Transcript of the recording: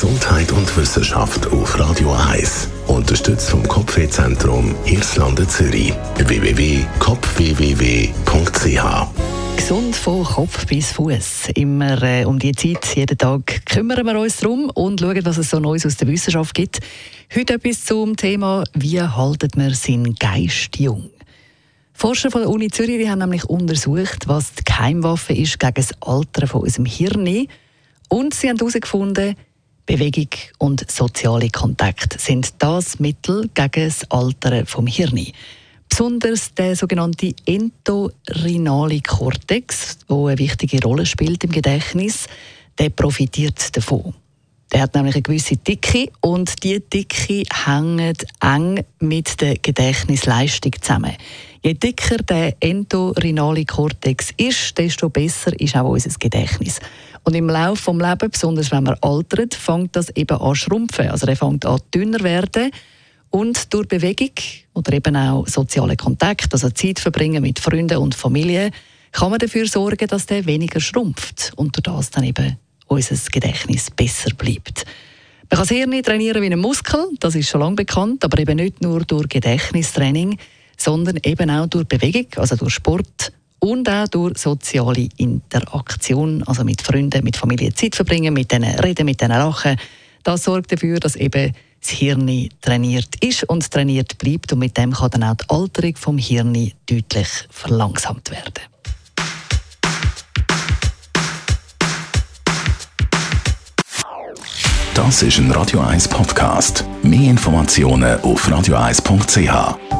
Gesundheit und Wissenschaft auf Radio 1. Unterstützt vom Kopfwehzentrum Irlande Zürich. www.kopfwww.ch Gesund von Kopf bis Fuß. Immer äh, um die Zeit, jeden Tag kümmern wir uns darum und schauen, was es so Neues aus der Wissenschaft gibt. Heute etwas zum Thema, wie haltet man seinen Geist jung? Forscher von der Uni Zürich haben nämlich untersucht, was die Geheimwaffe ist gegen das Altern von unserem Hirn. Und sie haben herausgefunden, Bewegung und soziale Kontakt sind das Mittel gegen das Altern vom Hirn. Besonders der sogenannte entorhinale Kortex, der eine wichtige Rolle spielt im Gedächtnis, der profitiert davon. Der hat nämlich eine gewisse Dicke und die Dicke hängt eng mit der Gedächtnisleistung zusammen. Je dicker der entorhinale Kortex ist, desto besser ist auch unser Gedächtnis. Und im Laufe des Lebens, besonders wenn man altert, fängt das eben an schrumpfen. Also er fängt an dünner werden. Und durch Bewegung oder eben auch soziale Kontakt, also Zeit verbringen mit Freunden und Familie, kann man dafür sorgen, dass der weniger schrumpft und durch das dann eben unser Gedächtnis besser bleibt. Man kann das Hirn trainieren wie ein Muskel, das ist schon lange bekannt, aber eben nicht nur durch Gedächtnistraining, sondern eben auch durch Bewegung, also durch Sport und auch durch soziale Interaktion, also mit Freunden, mit Familie Zeit verbringen, mit denen reden, mit denen lachen. Das sorgt dafür, dass eben das Hirn trainiert ist und trainiert bleibt und mit dem kann dann auch die Alterung vom Hirn deutlich verlangsamt werden. Das ist ein Radio 1 Podcast. Mehr Informationen auf radio1.ch.